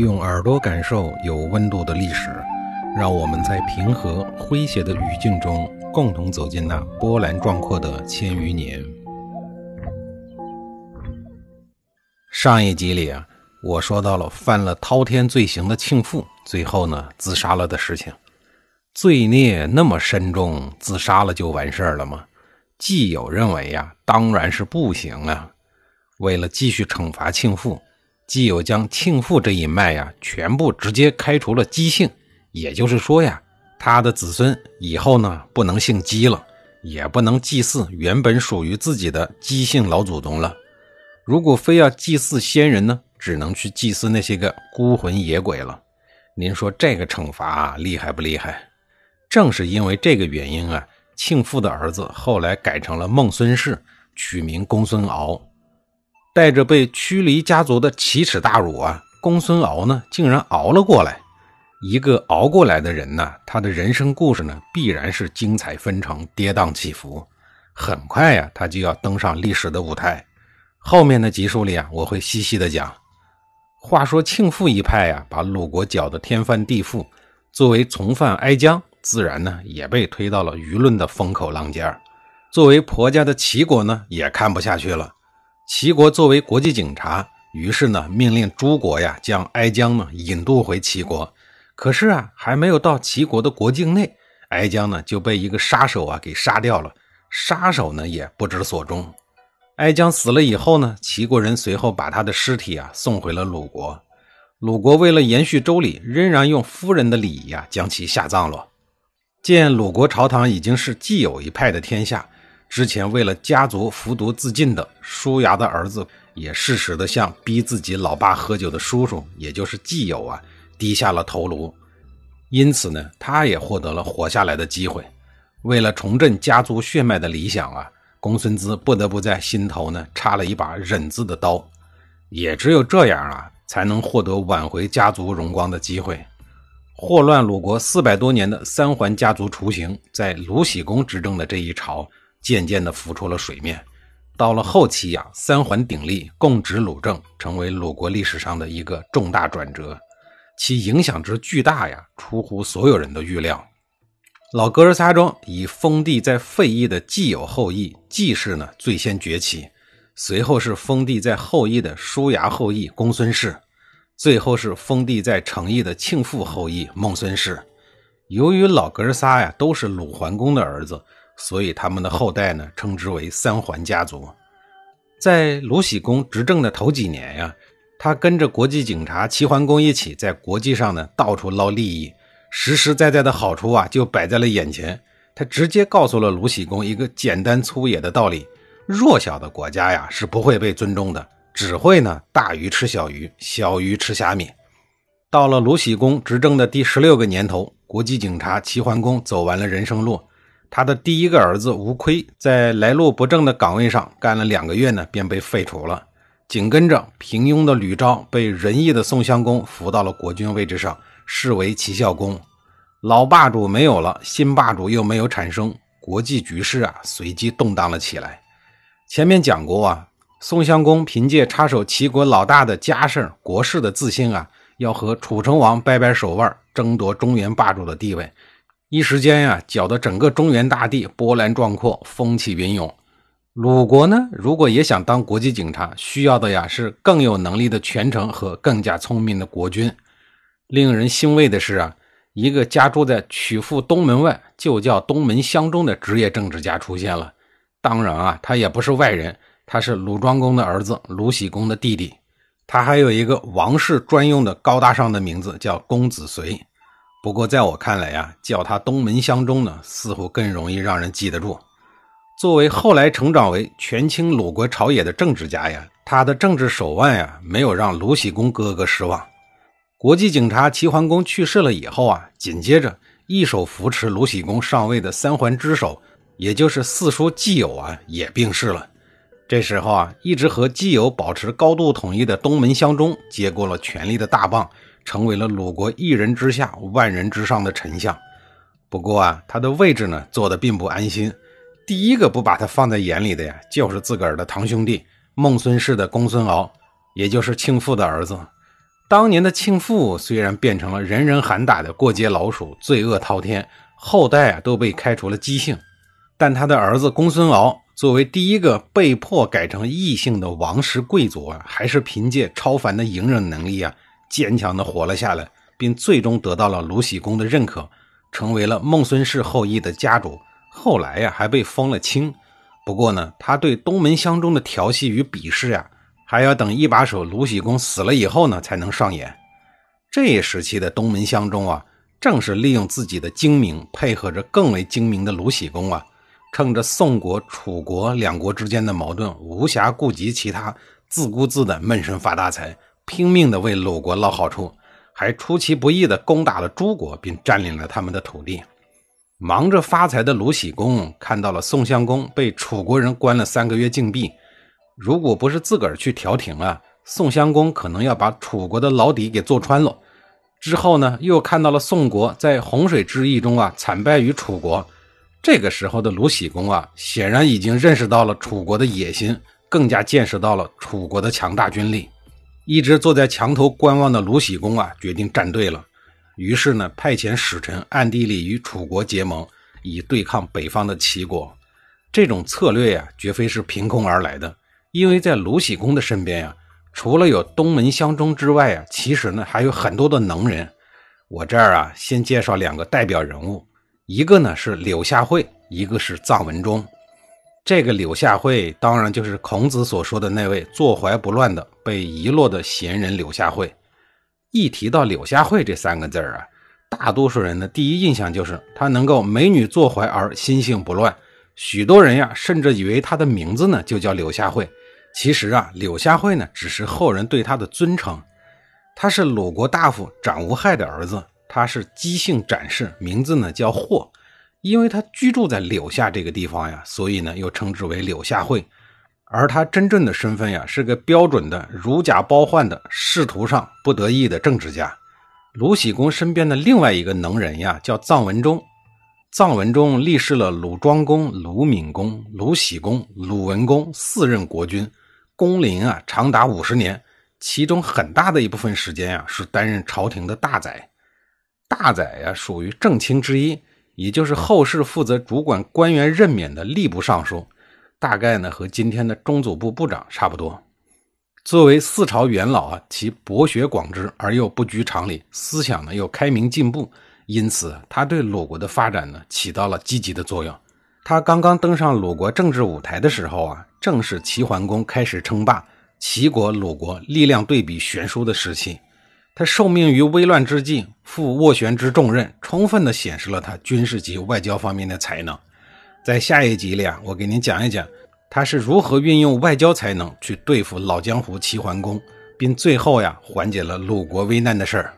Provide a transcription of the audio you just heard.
用耳朵感受有温度的历史，让我们在平和诙谐的语境中，共同走进那波澜壮阔的千余年。上一集里啊，我说到了犯了滔天罪行的庆父，最后呢自杀了的事情。罪孽那么深重，自杀了就完事儿了吗？季友认为呀，当然是不行啊。为了继续惩罚庆父。既有将庆父这一脉呀，全部直接开除了姬姓，也就是说呀，他的子孙以后呢不能姓姬了，也不能祭祀原本属于自己的姬姓老祖宗了。如果非要祭祀先人呢，只能去祭祀那些个孤魂野鬼了。您说这个惩罚厉害不厉害？正是因为这个原因啊，庆父的儿子后来改成了孟孙氏，取名公孙敖。带着被驱离家族的奇耻大辱啊，公孙敖呢竟然熬了过来。一个熬过来的人呢，他的人生故事呢必然是精彩纷呈、跌宕起伏。很快呀，他就要登上历史的舞台。后面的集数里啊，我会细细的讲。话说庆父一派呀，把鲁国搅得天翻地覆，作为从犯哀姜，自然呢也被推到了舆论的风口浪尖作为婆家的齐国呢，也看不下去了。齐国作为国际警察，于是呢命令诸国呀将哀姜呢引渡回齐国。可是啊，还没有到齐国的国境内，哀姜呢就被一个杀手啊给杀掉了。杀手呢也不知所终。哀姜死了以后呢，齐国人随后把他的尸体啊送回了鲁国。鲁国为了延续周礼，仍然用夫人的礼仪啊将其下葬了。见鲁国朝堂已经是既有一派的天下。之前为了家族服毒自尽的叔牙的儿子，也适时的向逼自己老爸喝酒的叔叔，也就是季友啊，低下了头颅。因此呢，他也获得了活下来的机会。为了重振家族血脉的理想啊，公孙资不得不在心头呢插了一把忍字的刀。也只有这样啊，才能获得挽回家族荣光的机会。祸乱鲁国四百多年的三桓家族雏形，在鲁僖公执政的这一朝。渐渐地浮出了水面。到了后期呀，三桓鼎立，共执鲁政，成为鲁国历史上的一个重大转折，其影响之巨大呀，出乎所有人的预料。老哥儿仨中，以封地在费邑的季友后裔季氏呢最先崛起，随后是封地在后邑的叔牙后裔公孙氏，最后是封地在成邑的庆父后裔孟孙氏。由于老哥儿仨呀都是鲁桓公的儿子。所以他们的后代呢，称之为三桓家族。在鲁僖公执政的头几年呀，他跟着国际警察齐桓公一起在国际上呢到处捞利益，实实在在的好处啊就摆在了眼前。他直接告诉了鲁僖公一个简单粗野的道理：弱小的国家呀是不会被尊重的，只会呢大鱼吃小鱼，小鱼吃虾米。到了鲁僖公执政的第十六个年头，国际警察齐桓公走完了人生路。他的第一个儿子吴亏在来路不正的岗位上干了两个月呢，便被废除了。紧跟着，平庸的吕昭被仁义的宋襄公扶到了国君位置上，视为齐孝公。老霸主没有了，新霸主又没有产生，国际局势啊随即动荡了起来。前面讲过啊，宋襄公凭借插手齐国老大的家事国事的自信啊，要和楚成王掰掰手腕，争夺中原霸主的地位。一时间呀，搅得整个中原大地波澜壮阔，风起云涌。鲁国呢，如果也想当国际警察，需要的呀是更有能力的权臣和更加聪明的国君。令人欣慰的是啊，一个家住在曲阜东门外，就叫东门乡中的职业政治家出现了。当然啊，他也不是外人，他是鲁庄公的儿子，鲁僖公的弟弟。他还有一个王室专用的高大上的名字，叫公子绥。不过，在我看来呀，叫他东门相中呢，似乎更容易让人记得住。作为后来成长为权倾鲁国朝野的政治家呀，他的政治手腕呀，没有让鲁僖公哥哥失望。国际警察齐桓公去世了以后啊，紧接着一手扶持鲁僖公上位的三桓之首，也就是四叔季友啊，也病逝了。这时候啊，一直和季友保持高度统一的东门相中接过了权力的大棒。成为了鲁国一人之下、万人之上的丞相。不过啊，他的位置呢，坐的并不安心。第一个不把他放在眼里的呀，就是自个儿的堂兄弟孟孙氏的公孙敖，也就是庆父的儿子。当年的庆父虽然变成了人人喊打的过街老鼠，罪恶滔天，后代啊都被开除了姬姓，但他的儿子公孙敖作为第一个被迫改成异姓的王室贵族啊，还是凭借超凡的隐忍能力啊，坚强的活了下来，并最终得到了鲁僖公的认可，成为了孟孙氏后裔的家主。后来呀，还被封了卿。不过呢，他对东门乡中的调戏与鄙视呀。还要等一把手卢喜公死了以后呢，才能上演。这一时期的东门相中啊，正是利用自己的精明，配合着更为精明的卢喜公啊，趁着宋国、楚国两国之间的矛盾，无暇顾及其他，自顾自的闷声发大财，拼命的为鲁国捞好处，还出其不意的攻打了诸国，并占领了他们的土地。忙着发财的卢喜公看到了宋襄公被楚国人关了三个月禁闭。如果不是自个儿去调停啊，宋襄公可能要把楚国的牢底给坐穿了。之后呢，又看到了宋国在洪水之役中啊惨败于楚国。这个时候的鲁僖公啊，显然已经认识到了楚国的野心，更加见识到了楚国的强大军力。一直坐在墙头观望的鲁僖公啊，决定站队了。于是呢，派遣使臣暗地里与楚国结盟，以对抗北方的齐国。这种策略呀，绝非是凭空而来的。因为在鲁僖公的身边呀，除了有东门相中之外啊，其实呢还有很多的能人。我这儿啊，先介绍两个代表人物，一个呢是柳下惠，一个是臧文忠。这个柳下惠当然就是孔子所说的那位坐怀不乱的被遗落的贤人柳下惠。一提到柳下惠这三个字儿啊，大多数人的第一印象就是他能够美女坐怀而心性不乱。许多人呀，甚至以为他的名字呢就叫柳下惠。其实啊，柳下惠呢，只是后人对他的尊称。他是鲁国大夫长无害的儿子，他是姬姓展氏，名字呢叫霍。因为他居住在柳下这个地方呀，所以呢又称之为柳下惠。而他真正的身份呀，是个标准的如假包换的仕途上不得意的政治家。鲁喜公身边的另外一个能人呀，叫臧文忠。臧文忠历仕了鲁庄公、鲁闵公、鲁喜公、鲁文公四任国君。工龄啊长达五十年，其中很大的一部分时间呀是担任朝廷的大宰。大宰呀属于正卿之一，也就是后世负责主管官员任免的吏部尚书，大概呢和今天的中组部部长差不多。作为四朝元老啊，其博学广知而又不拘常理，思想呢又开明进步，因此他对鲁国的发展呢起到了积极的作用。他刚刚登上鲁国政治舞台的时候啊。正是齐桓公开始称霸，齐国、鲁国力量对比悬殊的时期。他受命于危乱之际，负斡旋之重任，充分的显示了他军事及外交方面的才能。在下一集里啊，我给您讲一讲他是如何运用外交才能去对付老江湖齐桓公，并最后呀缓解了鲁国危难的事儿。